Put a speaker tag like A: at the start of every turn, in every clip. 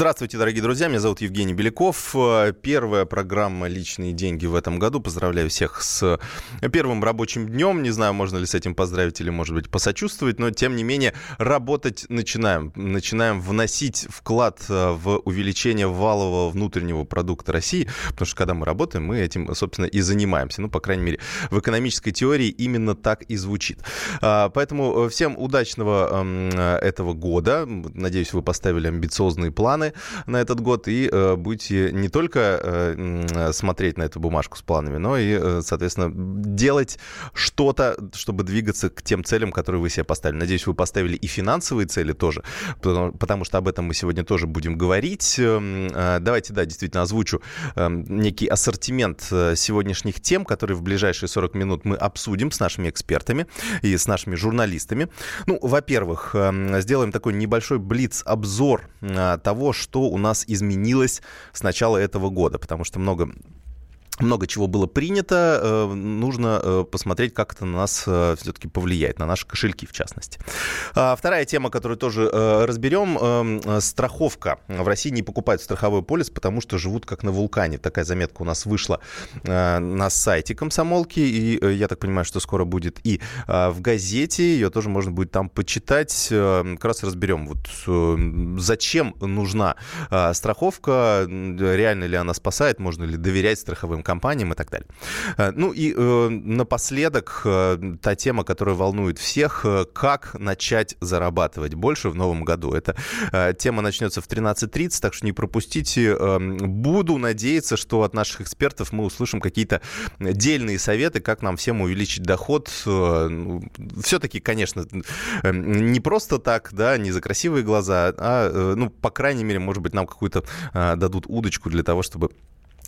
A: Здравствуйте, дорогие друзья. Меня зовут Евгений Беляков. Первая программа «Личные деньги» в этом году. Поздравляю всех с первым рабочим днем. Не знаю, можно ли с этим поздравить или, может быть, посочувствовать, но, тем не менее, работать начинаем. Начинаем вносить вклад э, в увеличение валового внутреннего продукта России, потому что, когда мы работаем, мы этим, собственно, и занимаемся. Ну, по крайней мере, в экономической теории именно так и звучит. Поэтому всем удачного этого года. Надеюсь, вы поставили амбициозные планы на этот год и э, будете не только э, смотреть на эту бумажку с планами, но и, э, соответственно, делать что-то, чтобы двигаться к тем целям, которые вы себе поставили. Надеюсь, вы поставили и финансовые цели тоже, потому, потому что об этом мы сегодня тоже будем говорить. Эм, э, давайте, да, действительно озвучу э, некий ассортимент э, сегодняшних тем, которые в ближайшие 40 минут мы обсудим с нашими экспертами и с нашими журналистами. Ну, во-первых, э, сделаем такой небольшой блиц-обзор э, того, что у нас изменилось с начала этого года, потому что много много чего было принято, э, нужно э, посмотреть, как это на нас э, все-таки повлияет, на наши кошельки в частности. А, вторая тема, которую тоже разберем, страховка. В России не покупают страховой полис, потому что живут как на вулкане. Такая заметка у нас вышла на сайте комсомолки, и я так понимаю, что скоро будет и в газете, ее тоже можно будет там почитать. Как раз разберем, вот зачем нужна страховка, реально ли она спасает, можно ли доверять страховым компаниям и так далее. Э, ну и э, напоследок э, та тема, которая волнует всех, как начать зарабатывать больше в новом году. Эта тема начнется в 13.30, так что не пропустите. Буду надеяться, что от наших экспертов мы услышим какие-то дельные советы, как нам всем увеличить доход. Ну, Все-таки, конечно, не просто так, да, не за красивые глаза, а, ну, по крайней мере, может быть, нам какую-то дадут удочку для того, чтобы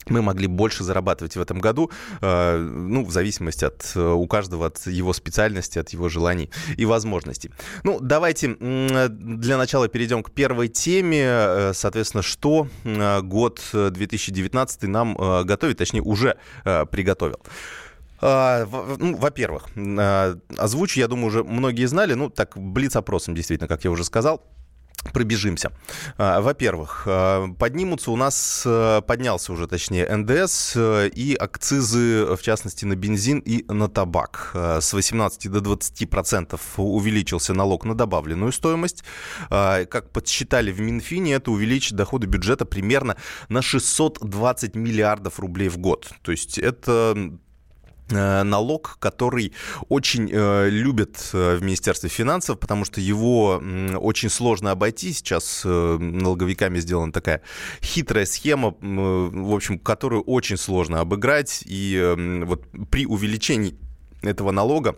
A: мы могли больше зарабатывать в этом году, э, ну, в зависимости от э, у каждого от его специальности, от его желаний и возможностей. Ну, давайте для начала перейдем к первой теме. Э, соответственно, что год 2019 нам готовит, точнее, уже приготовил. Ну, во-первых, озвучу, я думаю, уже многие знали, ну, так, блиц-опросом, действительно, как я уже сказал, Пробежимся. А, во-первых, а, поднимутся у нас, а, поднялся уже, точнее, НДС и акцизы, в частности, на бензин и на табак. С 18 до 20 процентов увеличился налог на добавленную стоимость. Как подсчитали в Минфине, это увеличит доходы бюджета примерно на 620 миллиардов рублей в год. То есть это Э, налог, который очень э, любят э, в Министерстве финансов, потому что его э, очень сложно обойти. Сейчас э, налоговиками сделана такая хитрая схема, э, в общем, которую очень сложно обыграть. И э, вот при увеличении этого налога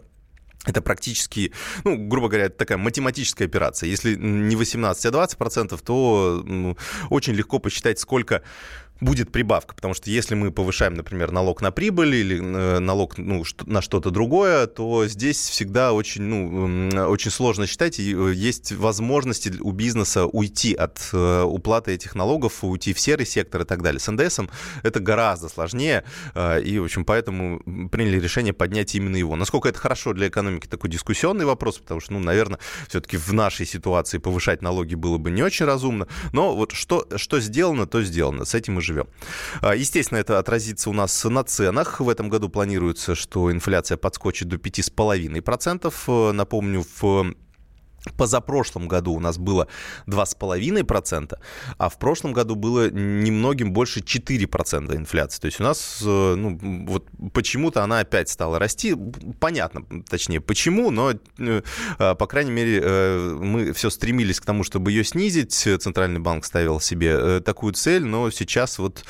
A: это практически, ну, грубо говоря, такая математическая операция. Если не 18, а 20 процентов, то очень легко посчитать, сколько будет прибавка, потому что если мы повышаем, например, налог на прибыль или э, налог ну, на что-то другое, то здесь всегда очень, ну, очень сложно считать, и э, есть возможности у бизнеса уйти от э, уплаты этих налогов, уйти в серый сектор и так далее. С НДСом это гораздо сложнее, и, в общем, поэтому приняли решение поднять именно его. Насколько это хорошо для экономики, такой дискуссионный вопрос, потому что, ну, наверное, все-таки в нашей ситуации повышать налоги было бы не очень разумно, но вот что, что сделано, то сделано. С этим мы живем. А, естественно, это отразится у нас на ценах. В этом году планируется, что инфляция подскочит до 5,5%. Э, напомню, в Позапрошлом году у нас было 2,5%, а в прошлом году было немногим больше 4% инфляции. То есть у нас, э, ну, вот почему-то она опять стала расти. Понятно, точнее, почему, но, э, по крайней мере, э, мы все стремились к тому, чтобы ее снизить. Центральный банк ставил себе такую цель, но сейчас вот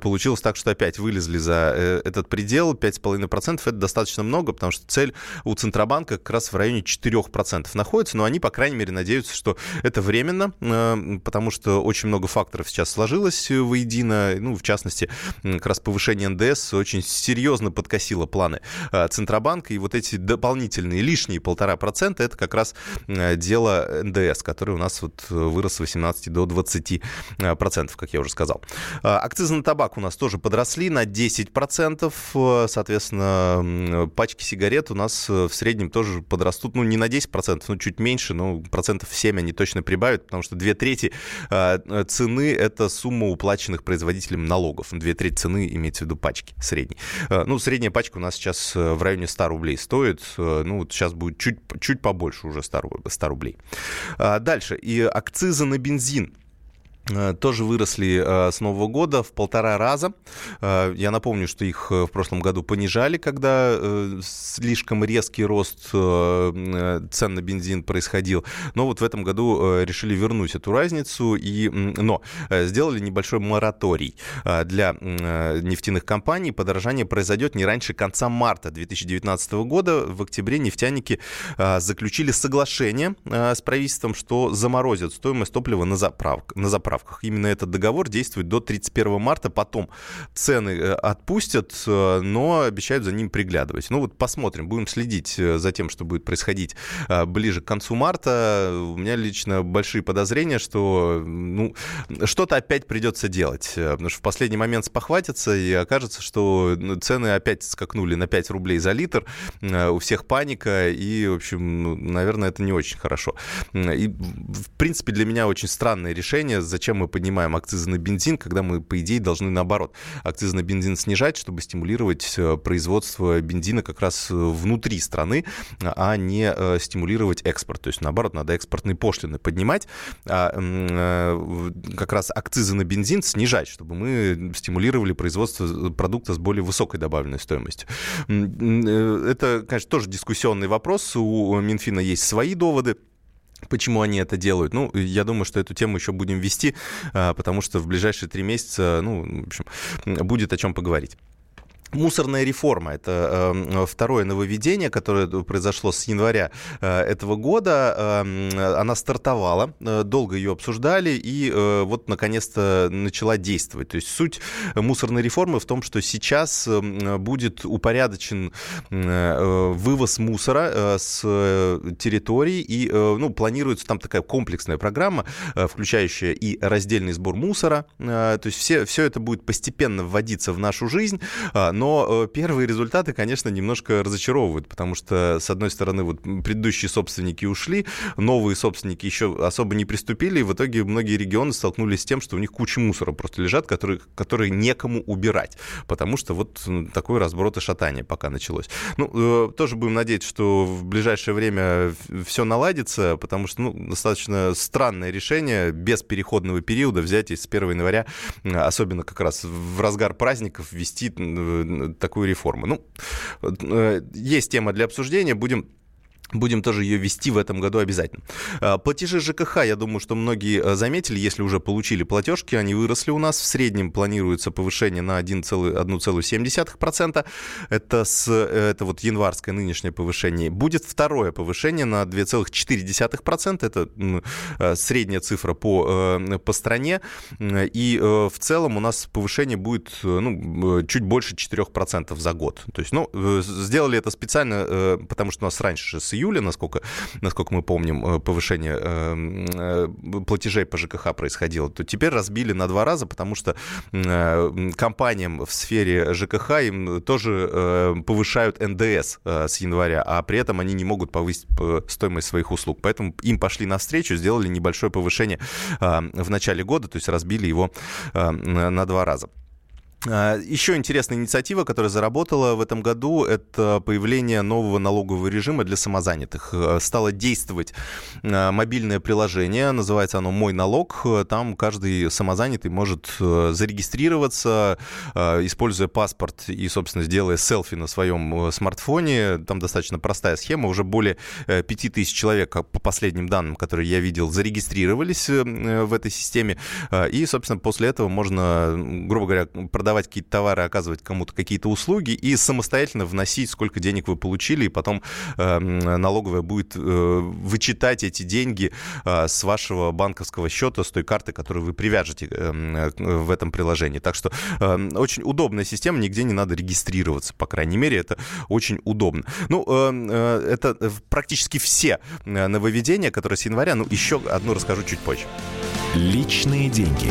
A: получилось так, что опять вылезли за этот предел. 5,5% это достаточно много, потому что цель у Центробанка как раз в районе 4% находится, но они, по крайней мере, надеются, что это временно, э, потому что очень много факторов сейчас сложилось воедино. Ну, в частности, как раз повышение НДС очень серьезно подкосило планы э, Центробанка. И вот эти дополнительные лишние полтора процента, это как раз э, дело НДС, который у нас вот вырос с 18 до 20 процентов, как я уже сказал. Акцизы на табак у нас тоже подросли на 10 процентов. Соответственно, пачки сигарет у нас в среднем тоже подрастут, ну, не на 10 процентов, но чуть меньше меньше, но процентов 7 они точно прибавят, потому что две трети цены — это сумма уплаченных производителям налогов. Две трети цены имеется в виду пачки средней. Ну, средняя пачка у нас сейчас в районе 100 рублей стоит. Ну, вот сейчас будет чуть, чуть побольше уже 100, 100 рублей. Дальше. И акцизы на бензин Э, тоже выросли э, с Нового года в полтора раза. Э, я напомню, что их в прошлом году понижали, когда слишком резкий рост цен на бензин происходил. Но вот в этом году решили вернуть эту разницу, и, но сделали небольшой мораторий для нефтяных компаний. Подорожание произойдет не раньше конца марта 2019 года. В октябре нефтяники заключили соглашение с правительством, что заморозят стоимость топлива. На заправках заправках. Именно этот договор действует до 31 марта. Потом цены э, отпустят, э, но обещают за ним приглядывать. Ну вот посмотрим, будем следить э, за тем, что будет происходить ближе к концу марта. У меня лично большие подозрения, что ну, что-то опять придется делать. Потому что в последний момент спохватятся и окажется, что ну, цены опять скакнули на 5 рублей за литр. У всех паника, и, в общем, ну, наверное, это не очень хорошо. И, в принципе, для меня очень странное решение. Зачем мы поднимаем акцизы на бензин, когда мы, по идее, должны наоборот акцизы на бензин снижать, чтобы стимулировать э, производство бензина как раз э, внутри страны, а не э, стимулировать экспорт. То есть, наоборот, надо экспортные пошлины поднимать, а как раз акцизы на бензин снижать, чтобы мы стимулировали производство продукта с более высокой добавленной стоимостью. Это, конечно, тоже дискуссионный вопрос. У Минфина есть свои доводы. Почему они это делают? Ну, я думаю, что эту тему еще будем вести, а, потому что в ближайшие три месяца, ну, в общем, будет о чем поговорить. Мусорная реформа – это э, второе нововведение, которое произошло с января э, этого года. Э, она стартовала, э, долго ее обсуждали, и э, вот наконец-то начала действовать. То есть суть мусорной реформы в том, что сейчас э, будет упорядочен э, вывоз мусора э, с территорий, и э, ну, планируется там такая комплексная программа, э, включающая и раздельный сбор мусора. Э, то есть все, все это будет постепенно вводиться в нашу жизнь, э, но э, первые результаты, конечно, немножко разочаровывают, потому что, с одной стороны, вот предыдущие собственники ушли, новые собственники еще особо не приступили, и в итоге многие регионы столкнулись с тем, что у них куча мусора просто лежат, которые, которые некому убирать, потому что вот такой разброд и шатание пока началось. Ну, э, тоже будем надеяться, что в ближайшее время все наладится, потому что, ну, достаточно странное решение без переходного периода взять и с 1 января, особенно как раз в разгар праздников, ввести такую реформу. Ну, э, есть тема для обсуждения, будем Будем тоже ее вести в этом году обязательно. А, платежи ЖКХ, я думаю, что многие э, заметили, если уже получили платежки, они выросли у нас. В среднем планируется повышение на 1,7%. Это, с, э, это вот январское нынешнее повышение. Будет второе повышение на 2,4%. Это э, средняя цифра по, по стране. И в целом у нас повышение будет ну, чуть больше 4% за год. То есть, ну, сделали это специально, потому что у нас раньше с июля, насколько, насколько мы помним, э, повышение э, э, платежей по ЖКХ происходило, то теперь разбили на два раза, потому что компаниям в сфере ЖКХ им тоже повышают НДС с января, а при этом они не могут повысить стоимость своих услуг. Поэтому им пошли навстречу, сделали небольшое повышение в начале года, то есть разбили его на два раза. А, еще интересная инициатива, которая заработала в этом году, это появление нового налогового режима для самозанятых. Э, стало действовать э, мобильное приложение, называется оно «Мой налог». Там каждый самозанятый может э, зарегистрироваться, используя паспорт и, собственно, делая селфи на своем смартфоне. Там достаточно простая схема. Уже более 5000 человек, по последним данным, которые я видел, зарегистрировались в этой системе. И, собственно, после этого можно, грубо говоря, продавать продавать какие-то товары, оказывать кому-то какие-то услуги и самостоятельно вносить, сколько денег вы получили, и потом э, налоговая будет э, вычитать эти деньги э, с вашего банковского счета, с той карты, которую вы привяжете э, в этом приложении. Так что э, очень удобная система, нигде не надо регистрироваться, по крайней мере, это очень удобно. Ну, э, э, это практически все э, нововведения, которые с января, ну, еще одну расскажу чуть позже.
B: Личные деньги.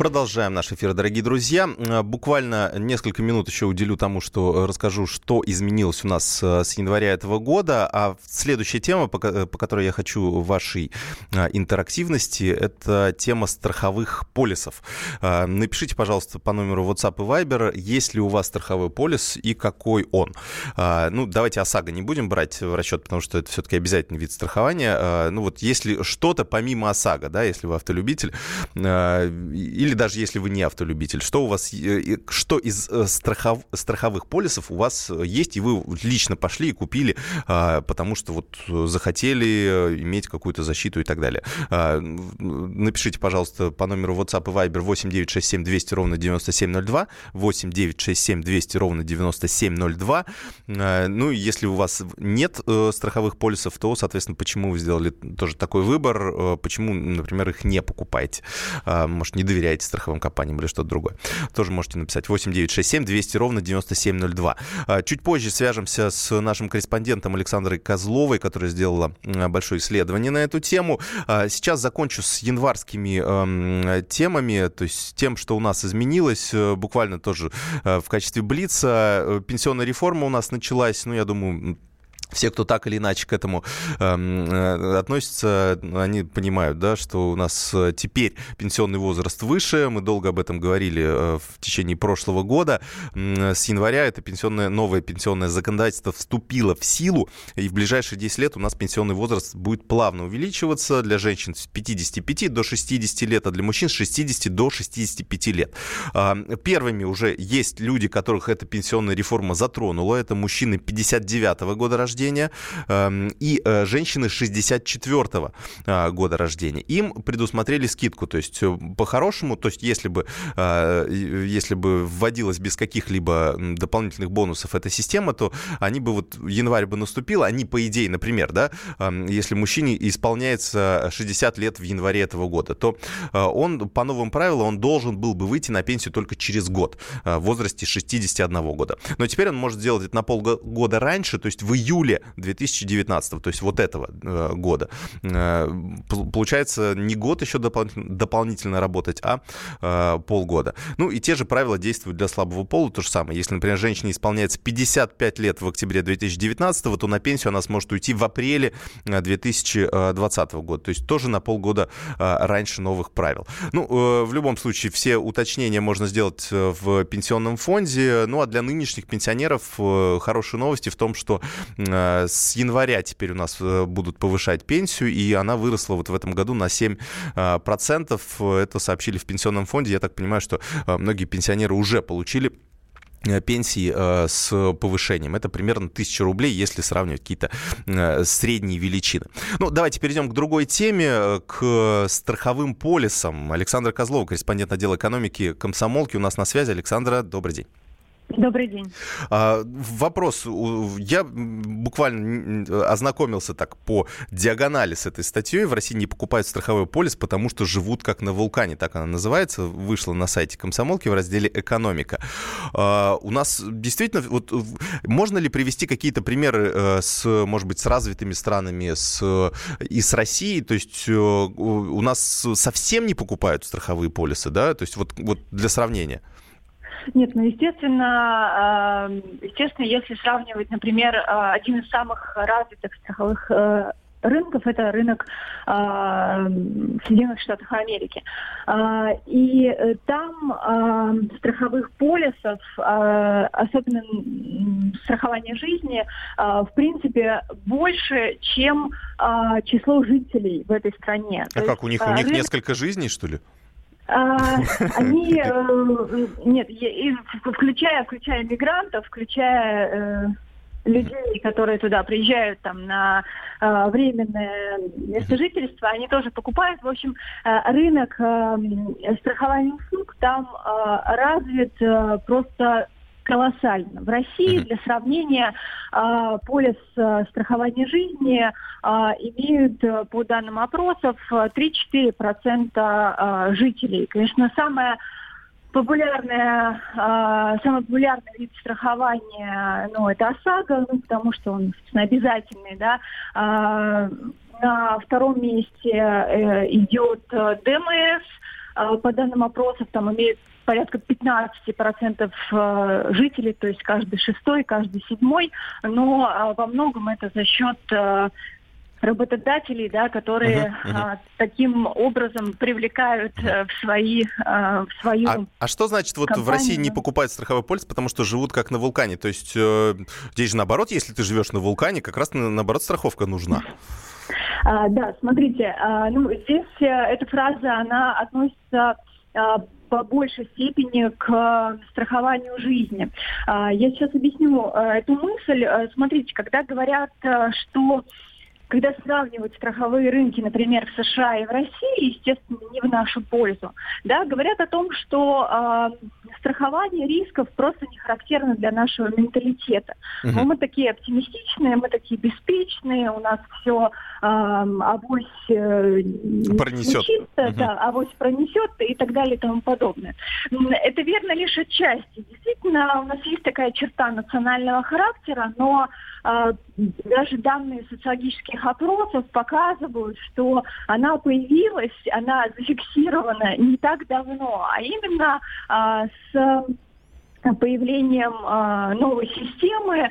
A: Продолжаем наш эфир, дорогие друзья. Э, буквально несколько минут еще уделю тому, что расскажу, что изменилось у нас э, с января этого года. А следующая тема, по которой я хочу вашей э, интерактивности, это тема страховых полисов. Напишите, пожалуйста, по номеру WhatsApp и Viber, есть ли у вас страховой полис и какой он. Ну, давайте ОСАГО не будем брать в расчет, потому что это все-таки обязательный вид страхования. Ну, вот если что-то помимо ОСАГО, да, если вы автолюбитель, или или даже если вы не автолюбитель, что у вас, э, что из э, страхов, страховых полисов у вас э, есть, и вы лично пошли и купили, а, потому что вот захотели иметь какую-то защиту и так далее. А, напишите, пожалуйста, по номеру WhatsApp и Viber 8967 200 ровно 9702, 8967 200 ровно 9702. А, ну, если у вас нет страховых полисов, то, соответственно, почему вы сделали тоже такой выбор, почему, например, их не покупаете? Может, не доверяете доверяете страховым компаниям или что-то другое. Тоже можете написать 8967 200 ровно 9702. А, чуть позже свяжемся с нашим корреспондентом Александрой Козловой, которая сделала большое исследование на эту тему. А, сейчас закончу с январскими э, темами, то есть тем, что у нас изменилось, э, буквально тоже э, в качестве блица. Э, пенсионная реформа у нас началась, ну, я думаю, все, кто так или иначе к этому эм, э, относится, они понимают, да, что у нас э, теперь пенсионный возраст выше. Мы долго об этом говорили э, в течение прошлого года. С января это пенсионное, новое пенсионное законодательство вступило в силу, и в ближайшие 10 лет у нас пенсионный возраст будет плавно увеличиваться для женщин с 55 до 60 лет, а для мужчин с 60 до 65 лет. А, первыми уже есть люди, которых эта пенсионная реформа затронула. Это мужчины 59 года рождения рождения эм, и э, женщины 64 э, года рождения. Им предусмотрели скидку, то есть э, по-хорошему, то есть если бы, если бы вводилась без каких-либо дополнительных бонусов эта система, то они бы вот январь бы наступил, они по идее, например, да, эм, если мужчине исполняется 60 лет в январе этого года, то он по новым правилам он должен был бы выйти на пенсию только через год в возрасте 61 года. Но теперь он может сделать это на полгода раньше, то есть в июле июле 2019, то есть вот этого э, года. Э, получается, не год еще дополнительно, работать, а э, полгода. Ну и те же правила действуют для слабого пола, то же самое. Если, например, женщине исполняется 55 лет в октябре 2019, то на пенсию она сможет уйти в апреле 2020 года. То есть тоже на полгода раньше новых правил. Ну, в любом случае, все уточнения можно сделать в пенсионном фонде. Ну, а для нынешних пенсионеров хорошие новости в том, что с января теперь у нас э, будут повышать пенсию, и она выросла вот в этом году на 7%. Э, Это сообщили в пенсионном фонде. Я так понимаю, что многие пенсионеры уже получили пенсии э, с повышением. Это примерно 1000 рублей, если сравнивать какие-то э, средние величины. Ну, давайте перейдем к другой теме, к страховым полисам. Александр Козлов, корреспондент отдела экономики комсомолки, у нас на связи. Александра, добрый день.
C: Добрый день.
A: А, вопрос. Я буквально ознакомился так по диагонали с этой статьей. В России не покупают страховой полис, потому что живут как на вулкане. Так она называется. Вышла на сайте комсомолки в разделе «Экономика». А, у нас действительно... Вот, можно ли привести какие-то примеры э, с, может быть, с развитыми странами с, и с Россией? То есть э, у нас совсем не покупают страховые полисы, да? То есть вот, вот для сравнения.
C: Нет, ну естественно, э, естественно, если сравнивать, например, э, один из самых развитых страховых э, рынков это рынок э, в Соединенных Штатах Америки. Э, и там э, страховых полисов, э, особенно страхование жизни, э, в принципе, больше, чем э, число жителей в этой стране.
A: А То как, есть, у них, у них рынок... несколько жизней, что ли?
C: А, они, э, нет, включая, включая мигрантов, включая людей, которые туда приезжают там на э, временное место жительства, они тоже покупают. В общем, э, рынок э, страхования услуг там э, развит э, просто колоссально. В России, для сравнения, э, полис э, страхования жизни э, имеют, по данным опросов, 3-4% жителей. Конечно, самое популярная, самый популярный вид страхования, ну, это ОСАГО, ну, потому что он, собственно, обязательный, да. на втором месте идет ДМС, по данным опросов, там имеют порядка 15% э, жителей, то есть каждый шестой, каждый седьмой, но э, во многом это за счет э, работодателей, да, которые uh-huh, uh-huh. А, таким образом привлекают а, в свои а, в свою.
A: А, а что значит вот компанию? в России не покупают страховой полис, потому что живут как на вулкане? То есть э, здесь же наоборот, если ты живешь на вулкане, как раз наоборот страховка нужна.
C: А, да, смотрите, а, ну здесь эта фраза она относится а, по большей степени к страхованию жизни. А, я сейчас объясню э, эту мысль. Э, смотрите, когда говорят, что когда сравнивают страховые рынки, например, в США и в России, естественно, не в нашу пользу, да, говорят о том, что э, страхование рисков просто не характерно для нашего менталитета. Uh-huh. Но мы такие оптимистичные, мы такие беспечные, у нас все э, авось э,
A: пронесет.
C: Чисто, uh-huh. да, авось пронесет и так далее и тому подобное. Это верно лишь отчасти. Действительно, у нас есть такая черта национального характера, но даже данные социологических опросов показывают, что она появилась, она зафиксирована не так давно, а именно э, с появлением э, новой системы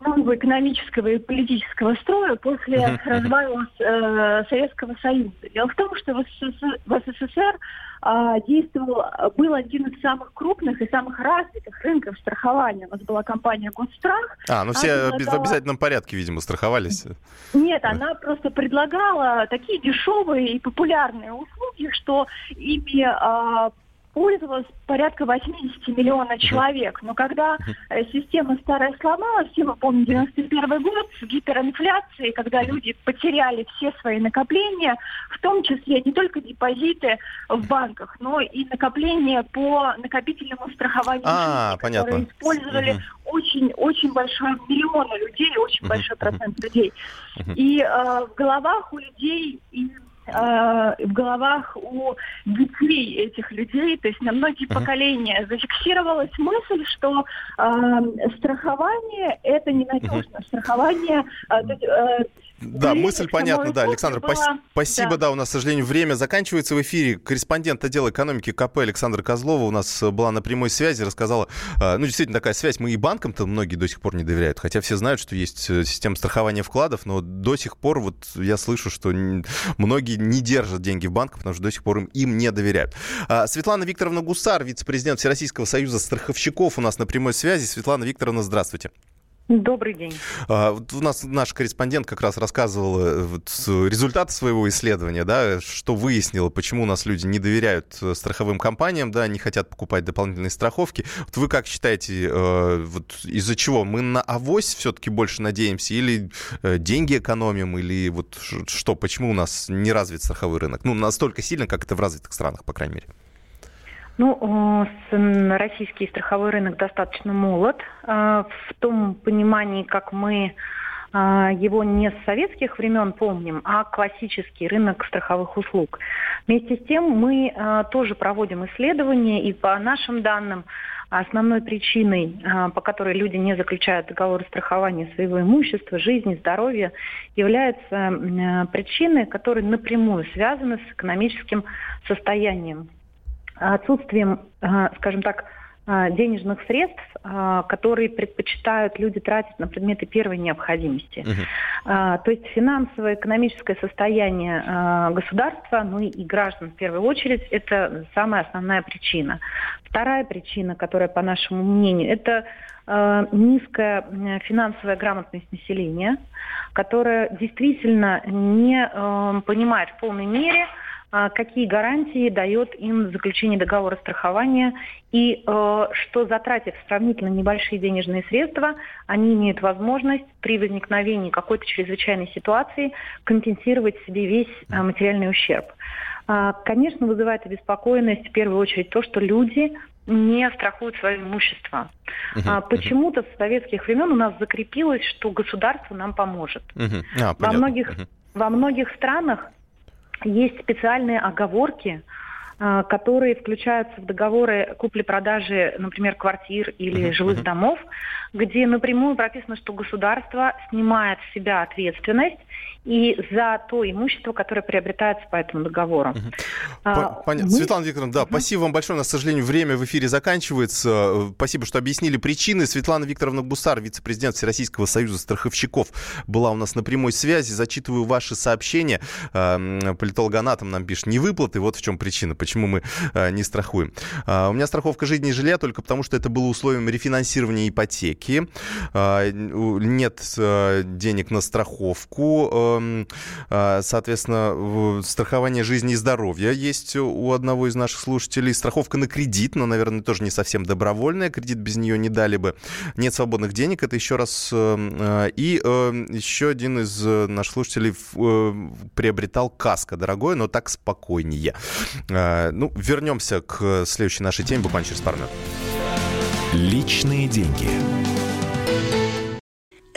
C: нового экономического и политического строя после развала э, Советского Союза. Дело в том, что в СССР, в СССР э, действовал, был один из самых крупных и самых развитых рынков страхования. У нас была компания Госстрах.
A: А, ну все предлагала... в обязательном порядке, видимо, страховались.
C: Нет, она просто предлагала такие дешевые и популярные услуги, что ими э, пользовалось порядка 80 миллионов человек. Но когда э, система старая сломалась, все мы помним 91 год, с гиперинфляцией, когда люди потеряли все свои накопления, в том числе не только депозиты в банках, но и накопления по накопительному страхованию,
A: а,
C: жизни, понятно. которые использовали очень-очень большой миллионы людей, очень большой процент людей. И э, в головах у людей и в головах у детей этих людей, то есть на многие uh-huh. поколения зафиксировалась мысль, что э, страхование это ненадежно. Uh-huh. Страхование э,
A: да, мысль понятна, да, Александр, было... спасибо, да. да, у нас, к сожалению, время заканчивается в эфире. Корреспондент отдела экономики КП Александра Козлова у нас была на прямой связи, рассказала, э, ну, действительно, такая связь, мы и банкам-то многие до сих пор не доверяют, хотя все знают, что есть э, система страхования вкладов, но до сих пор вот я слышу, что многие не держат деньги в банках, потому что до сих пор им, им не доверяют. А, Светлана Викторовна Гусар, вице-президент Всероссийского союза страховщиков у нас на прямой связи. Светлана Викторовна, здравствуйте.
C: Добрый день.
A: А, вот у нас наш корреспондент как раз рассказывал э, вот результаты своего исследования, да, что выяснило, почему у нас люди не доверяют э, страховым компаниям, да, не хотят покупать дополнительные страховки. Вот вы как считаете, э, вот из-за чего мы на авось все-таки больше надеемся, или деньги экономим, или вот что, почему у нас не развит страховой рынок? Ну, настолько сильно, как это в развитых странах, по крайней мере.
D: Ну, российский страховой рынок достаточно молод. В том понимании, как мы его не с советских времен помним, а классический рынок страховых услуг. Вместе с тем мы тоже проводим исследования, и по нашим данным основной причиной, по которой люди не заключают договоры страхования своего имущества, жизни, здоровья, является причиной, которые напрямую связаны с экономическим состоянием отсутствием, а, скажем так, а, денежных средств, а, которые предпочитают люди тратить на предметы первой необходимости. Uh-huh. То есть финансовое, экономическое состояние государства, ну и граждан в первую очередь, это самая основная причина. Вторая причина, которая, по нашему мнению, это низкая финансовая грамотность населения, которая действительно не понимает в полной мере, какие гарантии дает им заключение договора страхования и э, что, затратив сравнительно небольшие денежные средства, они имеют возможность при возникновении какой-то чрезвычайной ситуации компенсировать себе весь э, материальный ущерб. Э, конечно, вызывает обеспокоенность в первую очередь то, что люди не страхуют свое имущество. Uh-huh, а, почему-то uh-huh. с советских времен у нас закрепилось, что государство нам поможет. Uh-huh. А, во, многих, uh-huh. во многих странах есть специальные оговорки, а, которые включаются в договоры купли-продажи, например, квартир или uh-huh, жилых uh-huh. домов, где напрямую прописано, что государство снимает с себя ответственность и за то имущество, которое приобретается по этому договору.
A: А, понятно. Мы... Светлана Викторовна, да, угу. спасибо вам большое. У нас, к сожалению, время в эфире заканчивается. Спасибо, что объяснили причины. Светлана Викторовна Бусар, вице-президент Всероссийского союза страховщиков, была у нас на прямой связи. Зачитываю ваши сообщения. Политологанатом нам пишет, не выплаты, вот в чем причина, почему мы а, не страхуем. А, у меня страховка жизни и жилья только потому, что это было условием рефинансирования ипотеки. Нет денег на страховку Эм, а, соответственно, страхование жизни и здоровья есть у одного из наших слушателей. Страховка на кредит, но, наверное, тоже не совсем добровольная. Кредит без нее не дали бы. Нет свободных денег, это еще раз. Эм, э, и эм, еще один из э, наших слушателей э, приобретал каско дорогое, но так спокойнее. Ну, вернемся к следующей нашей теме буквально через пару минут.
B: Личные деньги.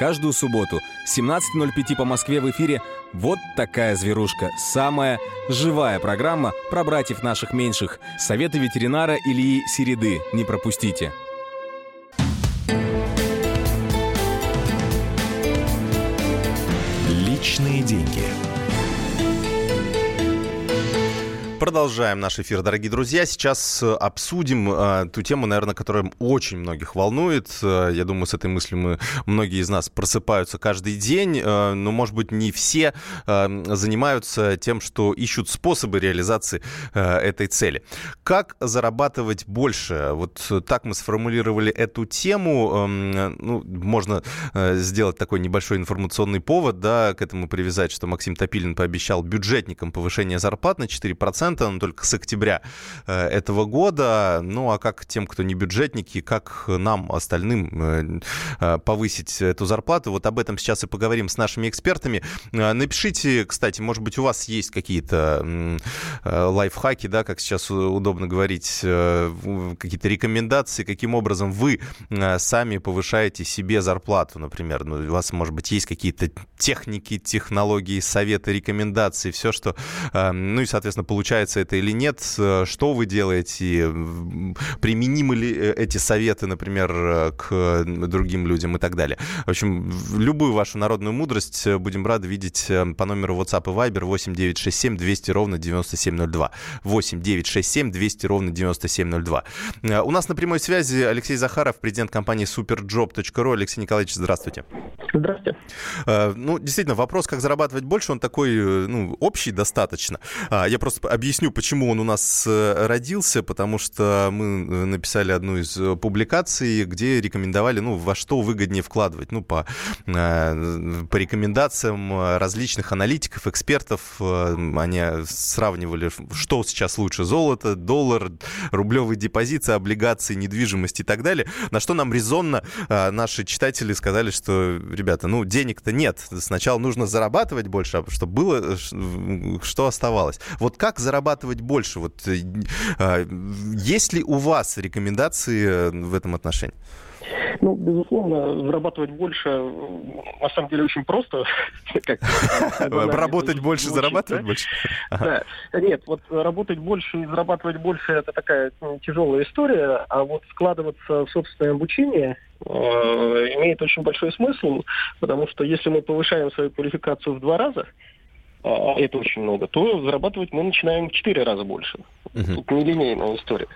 E: каждую субботу 17.05 по Москве в эфире «Вот такая зверушка». Самая живая программа про братьев наших меньших. Советы ветеринара Ильи Середы. Не пропустите.
B: Личные деньги.
A: Продолжаем наш эфир, дорогие друзья. Сейчас э, обсудим э, ту тему, наверное, которая очень многих волнует. Э, я думаю, с этой мыслью мы, многие из нас просыпаются каждый день, э, но, может быть, не все э, занимаются тем, что ищут способы реализации э, этой цели. Как зарабатывать больше? Вот так мы сформулировали эту тему. Э, ну, можно э, сделать такой небольшой информационный повод, да, к этому привязать, что Максим Топилин пообещал бюджетникам повышение зарплат на 4% но только с октября э, этого года. Ну, а как тем, кто не бюджетники, как нам, остальным, э, э, повысить эту зарплату? Вот об этом сейчас и поговорим с нашими экспертами. Напишите, кстати, может быть, у вас есть какие-то лайфхаки, да, как сейчас удобно говорить, какие-то рекомендации, каким образом вы сами повышаете себе зарплату, например. Ну, у вас, может быть, есть какие-то техники, технологии, советы, рекомендации, все, что, ну и, соответственно, получается получается это или нет, э, что вы делаете, применимы ли э, эти советы, например, э, к другим людям и так далее. В общем, любую вашу народную мудрость будем рады видеть по номеру WhatsApp и Viber 8 967 200 ровно 9702. 8 967 200 ровно 9702. У нас на прямой связи Алексей Захаров, президент компании superjob.ru. Алексей Николаевич, здравствуйте.
F: Здравствуйте.
A: Ну, действительно, вопрос, как зарабатывать больше, он такой, ну, общий достаточно. А, я просто объясню объясню, почему он у нас э, родился, потому что мы э, написали одну из э, публикаций, где рекомендовали, ну, во что выгоднее вкладывать. Ну, по, по рекомендациям различных аналитиков, экспертов, они сравнивали, что сейчас лучше, золото, доллар, рублевые депозиты, облигации, недвижимость и так далее. На что нам резонно наши читатели сказали, что, ребята, ну, денег-то нет. Сначала нужно зарабатывать больше, а чтобы было, что оставалось. Вот как зарабатывать зарабатывать больше? Вот э, а, есть ли у вас рекомендации э, в этом отношении?
F: Ну, безусловно, зарабатывать больше, на самом деле, очень просто.
A: Работать больше, зарабатывать больше?
F: Да. Нет, вот работать больше и зарабатывать больше – это такая тяжелая история, а вот вкладываться в собственное обучение э, имеет очень большой смысл, потому что если мы повышаем свою квалификацию в два раза, а это очень много, то зарабатывать мы начинаем в 4 раза больше. Угу. Тут нелинейная история.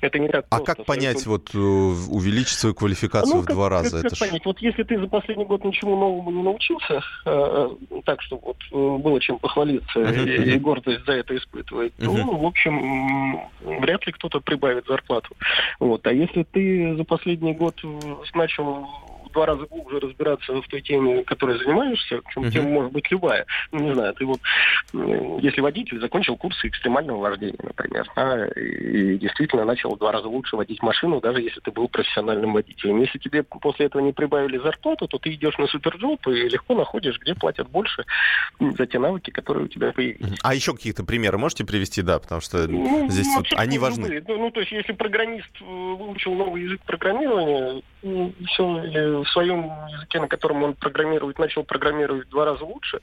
F: Это не так
A: А как понять, вот э, увеличить свою квалификацию ну, в как, два раза?
F: Как, это как ж... понять? Вот если ты за последний год ничему новому не научился, э, так что вот э, было чем похвалиться uh-huh. и, и гордость за это испытывать, uh-huh. то, в общем, вряд ли кто-то прибавит зарплату. Вот. А если ты за последний год начал два раза глубже разбираться в той теме, которой занимаешься, причем uh-huh. тема может быть любая. Ну, не знаю, ты вот, если водитель закончил курсы экстремального вождения, например, а, и действительно начал в два раза лучше водить машину, даже если ты был профессиональным водителем. Если тебе после этого не прибавили зарплату, то ты идешь на суперджоп и легко находишь, где платят больше за те навыки, которые у тебя появились.
A: А еще какие-то примеры можете привести, да, потому что ну, здесь вот они важны.
F: Ну, ну, то есть, если программист э, выучил новый язык программирования, все в своем языке, на котором он программирует, начал программировать в два раза лучше,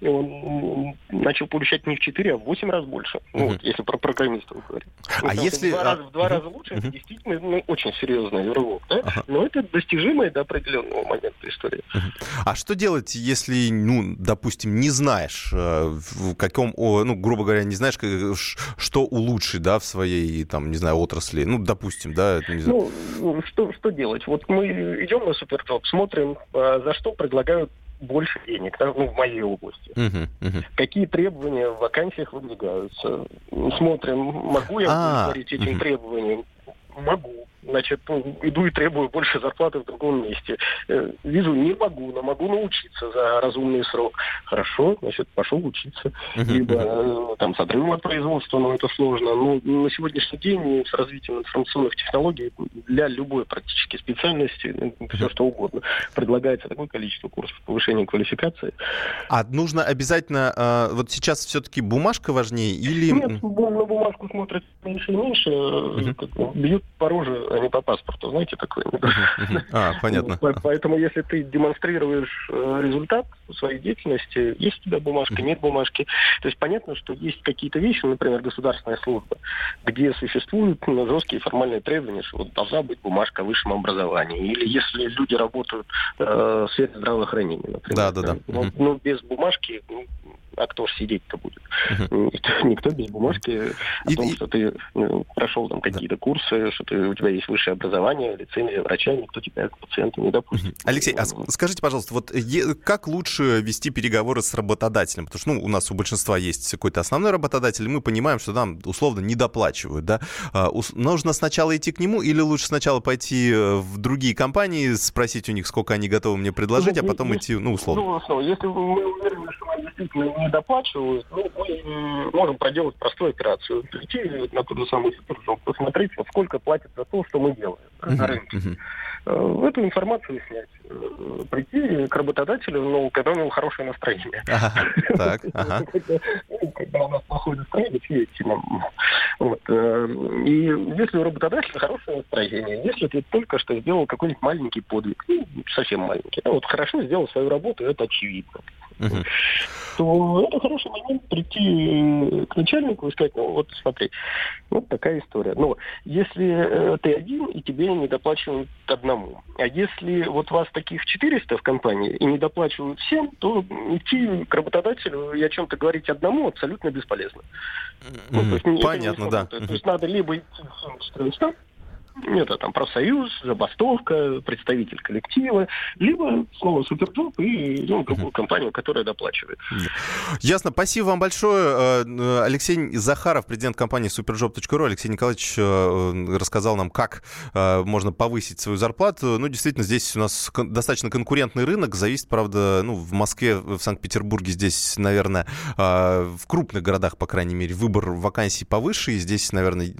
F: и он начал получать не в четыре, а в восемь раз больше. Ну, вот, если про программистов говорить. А если... В два, а... раза, в два uh-huh. раза лучше, это действительно ну, очень серьезный рывок. Да? Uh-huh. Но это достижимая до определенного момента история.
A: А что делать, если, ну, допустим, не знаешь, э, в каком, ну, грубо говоря, не знаешь, что улучшить, да, в своей, там, не знаю, отрасли? Ну, допустим, да.
F: Не знаю. Ну, что, что делать? Вот мы идем на Супертоп, смотрим, а, за что предлагают больше денег, ну, в моей области. Uh-huh, uh-huh. Какие требования в вакансиях выдвигаются. Смотрим, могу я а, удовлетворить этим uh-huh. требованиям? Могу значит, ну, иду и требую больше зарплаты в другом месте. Э, вижу, не могу, но могу научиться за разумный срок. Хорошо, значит, пошел учиться. Либо э, там с отрывом от производства, но это сложно. Но на сегодняшний день с развитием информационных технологий для любой практически специальности, ну, все что угодно, предлагается такое количество курсов повышения квалификации.
A: А нужно обязательно, э, вот сейчас все-таки бумажка важнее или...
F: Нет, бумажку смотрят меньше и меньше, uh-huh. бьют по роже а не по паспорту. Знаете, такое.
A: А, понятно.
F: Поэтому, если ты демонстрируешь э, результат своей деятельности, есть у тебя бумажка, нет бумажки. То есть понятно, что есть какие-то вещи, например, государственная служба, где существуют ну, жесткие формальные требования, что вот должна быть бумажка о высшем образовании. Или если люди работают э, в сфере здравоохранения, например.
A: Да, да, да.
F: Но, но без бумажки ну, а кто же сидеть-то будет? Uh-huh. Никто, никто без бумажки о и, том, и... что ты ну, прошел там какие-то да. курсы, что ты, у тебя есть высшее образование, лицензия врача, никто тебя к пациенту не допустит.
A: Алексей, а скажите, пожалуйста, вот как лучше вести переговоры с работодателем? Потому что ну, у нас у большинства есть какой-то основной работодатель, и мы понимаем, что нам условно не доплачивают. Да? А, нужно сначала идти к нему или лучше сначала пойти э, в другие компании, спросить у них, сколько они готовы мне предложить, ну, а потом если, идти, ну, условно?
F: Ну, если мы уверены, что действительно не доплачивают, ну, мы можем проделать простую операцию. Прийти на тот же самый суперджоп, посмотреть, сколько платят за то, что мы делаем uh-huh, на рынке. Uh-huh. Эту информацию снять. Э, прийти к работодателю, ну, когда у него хорошее настроение. Ага, так, ага. Когда у нас плохое настроение, фигите нам. Вот. Э, и если у работодателя хорошее настроение, если ты только что сделал какой-нибудь маленький подвиг, ну, совсем маленький, ну, вот хорошо сделал свою работу, это очевидно. Uh-huh. то это хороший момент прийти к начальнику и сказать, ну вот смотри, вот такая история. Но если э, ты один и тебе не доплачивают одному, а если вот вас таких 400 в компании и не доплачивают всем, то идти к работодателю и о чем-то говорить одному абсолютно бесполезно.
A: Mm-hmm. Ну, то есть, Понятно, да.
F: То есть надо либо идти всем 400, это там профсоюз, забастовка, представитель коллектива, либо снова суперджоп и ну, какую компанию, которая доплачивает.
A: Ясно. Спасибо вам большое. Э, Алексей Захаров, президент компании superjob.ru. Алексей Николаевич э, рассказал нам, как э, можно повысить свою зарплату. Ну, действительно, здесь у нас достаточно конкурентный рынок. Зависит, правда, ну, в Москве, в Санкт-Петербурге здесь, наверное, в крупных городах, по крайней мере, выбор вакансий повыше. И здесь, наверное,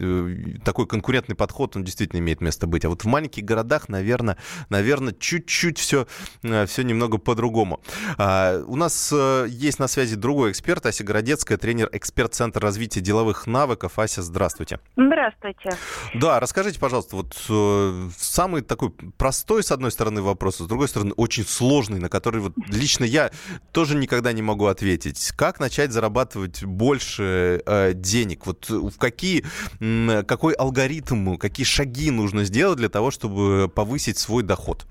A: такой конкурентный подход, он действительно действительно имеет место быть. А вот в маленьких городах, наверное, наверное, чуть-чуть все, э, все немного по-другому. А, у нас э, есть на связи другой эксперт, Ася Городецкая, тренер, эксперт Центра развития деловых навыков. Ася, здравствуйте.
G: Здравствуйте.
A: Да, расскажите, пожалуйста, вот э, самый такой простой, с одной стороны, вопрос, а с другой стороны, очень сложный, на который вот лично я тоже никогда не могу ответить. Как начать зарабатывать больше э, денег? Вот в какие, какой алгоритм, какие шаги шаги нужно сделать для того, чтобы повысить свой доход?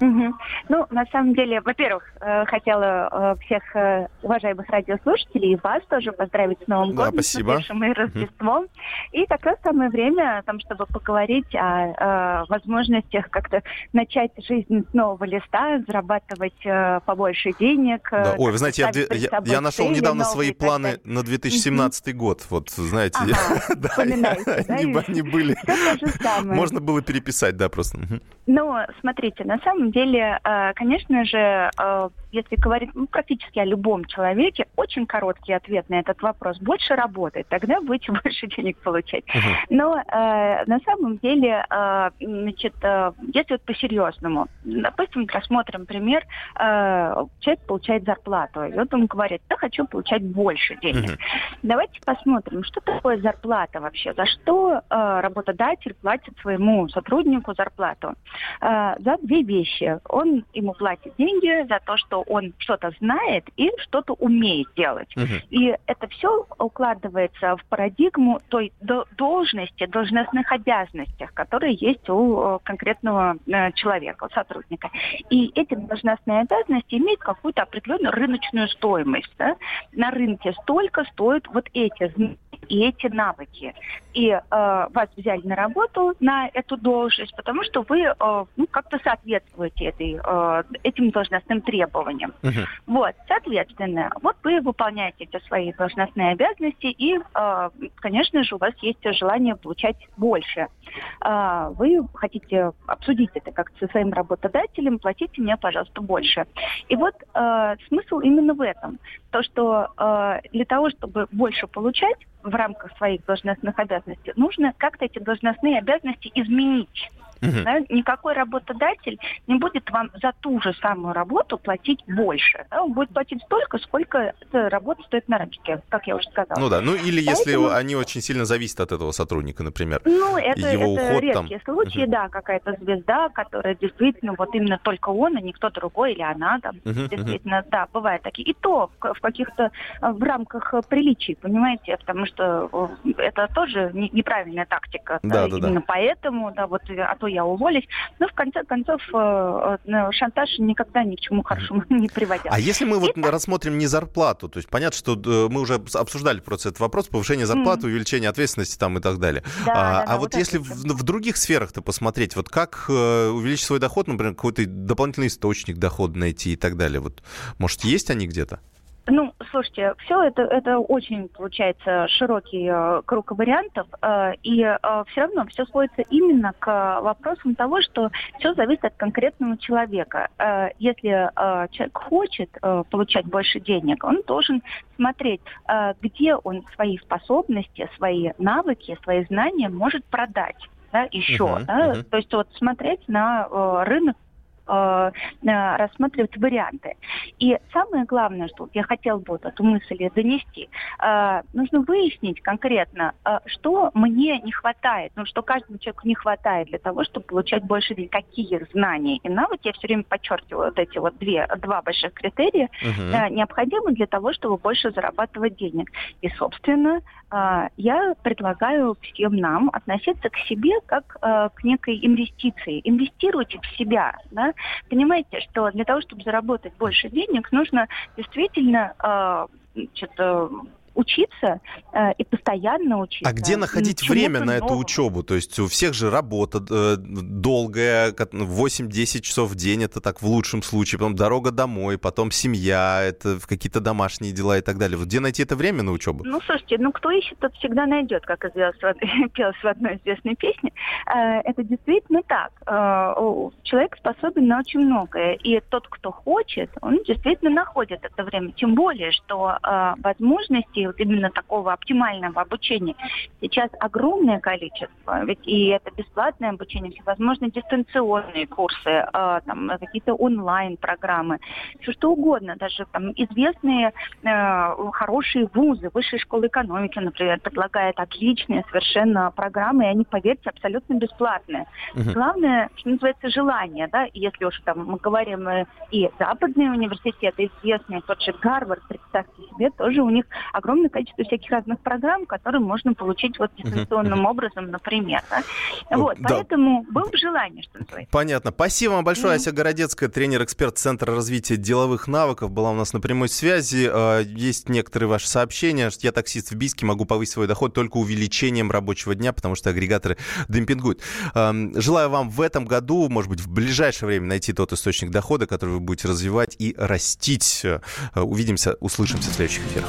H: Угу. Ну, на самом деле, во-первых, э, хотела э, всех э, уважаемых радиослушателей и вас тоже поздравить с Новым
A: Да,
H: годом,
A: спасибо.
H: с и Рождеством. И как раз самое время, там, чтобы поговорить о, э, возможностях как-то начать жизнь с нового листа, зарабатывать побольше денег.
A: Да. Ой, вы знаете, я, я- я нашел недавно свои планы на 2017 год. Вот, знаете,
H: Ага,
A: да, они, они были... Можно было переписать, да, просто.
H: Ну, смотрите, на самом деле, э, конечно же, э, если говорить ну, практически о любом человеке, очень короткий ответ на этот вопрос. Больше работать, тогда будете больше денег получать. Но э, на самом деле, э, значит, э, если вот по-серьезному, допустим, рассмотрим пример, э, человек получает зарплату, и вот он говорит, я хочу получать больше денег.
A: Мгм.
H: Давайте посмотрим, что такое зарплата вообще, за что э, работодатель платит своему сотруднику зарплату. Э, за две вещи. Он ему платит деньги за то, что он что-то знает и что-то умеет делать.
A: Мгм.
H: И это все укладывается в парадигму той до- должности, должностных обязанностях, которые есть у э, конкретного э, человека, у сотрудника. И эти должностные обязанности имеют какую-то определенную рыночную стоимость. да. На рынке столько стоят вот эти знания и эти навыки. И э, вас взяли на работу на эту должность, потому что вы э, ну, как-то соответствуете этой, э, этим должностным требованиям.
A: Мгм.
H: Вот, соответственно, вот вы выполняете эти свои должностные обязанности, и, э, конечно же, у вас есть желание получать больше. А, Вы хотите обсудить это как со своим работодателем, платите мне, пожалуйста, больше. И вот э, смысл именно в этом. То, что э, для того, чтобы больше получать в рамках своих должностных обязанностей, нужно как-то эти должностные обязанности изменить.
A: Мгм.
H: Да, никакой работодатель не будет вам за ту же самую работу платить больше. да, он будет платить столько, сколько эта работа стоит на рынке, как я уже сказала.
A: Ну да, ну или если
H: Поэтому-
A: они очень сильно зависят от этого сотрудника, например.
H: Ну, это,
A: его
H: это
A: уход
H: редкие
A: там.
H: случаи,
A: Мгм.
H: да, какая-то звезда, которая действительно, вот именно только он, а никто другой, или она там,
A: мгм.
H: действительно, да, бывают такие. И то в, каких-то, э, в рамках э, приличий, понимаете, потому что э, это тоже не- неправильная тактика.
A: Да, да, да.
H: Именно поэтому, да, вот, а то я уволюсь. Но в конце концов, шантаж никогда ни к чему хорошему не приводил.
A: А если мы вот
H: Итак.
A: рассмотрим не зарплату, то есть понятно, что мы уже обсуждали просто этот вопрос, повышение зарплаты, увеличение ответственности там и так далее.
H: Да,
A: а
H: да,
A: а
H: да,
A: вот
H: вот
A: если в, других сферах-то посмотреть, вот как э, увеличить свой доход, например, какой-то дополнительный источник дохода найти и так далее, вот может есть они где-то?
H: Ну, слушайте, все это, это очень, получается, широкий э, круг вариантов, э, и все равно все сводится именно к вопросам того, что все зависит от конкретного человека. Э, если э, человек хочет э, получать больше денег, он должен смотреть, э, где он свои способности, свои навыки, свои знания может продать. Да, еще,
A: Мгм,
H: да?
A: мгм.
H: то есть вот смотреть на э, рынок э, э, рассматривать варианты. И самое главное, что я хотела бы вот эту мысль донести, э, нужно выяснить конкретно, э, что мне не хватает, ну, что каждому человеку не хватает для того, чтобы получать больше денег, какие знания и навыки, я все время подчеркиваю вот эти вот две, два больших критерия, э, необходимы для того, чтобы больше зарабатывать денег. И, собственно, э, я предлагаю всем нам относиться к себе как э, к некой инвестиции. Инвестируйте в себя. Да? Понимаете, что для того, чтобы заработать больше денег, нужно действительно э, значит, э, учиться э, и постоянно учиться.
A: А где находить время на эту
H: новому.
A: учебу? То есть у всех же работа э, долгая, как, ну, 8-10 часов в день, это так в лучшем случае, потом дорога домой, потом семья, это в какие-то домашние дела и так далее. Вот где найти это время на учебу?
H: Ну, слушайте, ну кто ищет, тот всегда найдет, как известно, пелось в одной известной песне. Э, Это действительно так. Э, Человек способен на очень многое. И тот, кто хочет, он действительно находит это время. Тем более, что э, возможностей вот именно такого оптимального обучения сейчас огромное количество. Ведь и это бесплатное обучение, всевозможные дистанционные курсы, э, там, какие-то онлайн-программы, все что угодно. Даже там известные э, хорошие вузы, высшие школы экономики, например, предлагают отличные совершенно программы, и они, поверьте, абсолютно бесплатные.
A: Мгм.
H: Главное, что называется, желание, да, если уж там мы говорим э, и западные университеты, известные, тот же Гарвард, представьте себе, тоже у них огромное огромное количество всяких разных программ, которые можно получить вот дистанционным uh-huh. образом, например. Да? Вот, да. поэтому было бы желание, что называется.
A: Понятно. Спасибо вам большое, mm. Ася Городецкая, тренер-эксперт Центра развития деловых навыков, была у нас на прямой связи. А, есть некоторые ваши сообщения. Я таксист в Бийске, могу повысить свой доход только увеличением рабочего дня, потому что агрегаторы демпингуют. Желаю вам в этом году, может быть, в ближайшее время найти тот источник дохода, который вы будете развивать и растить. Увидимся, услышимся в следующих эфирах.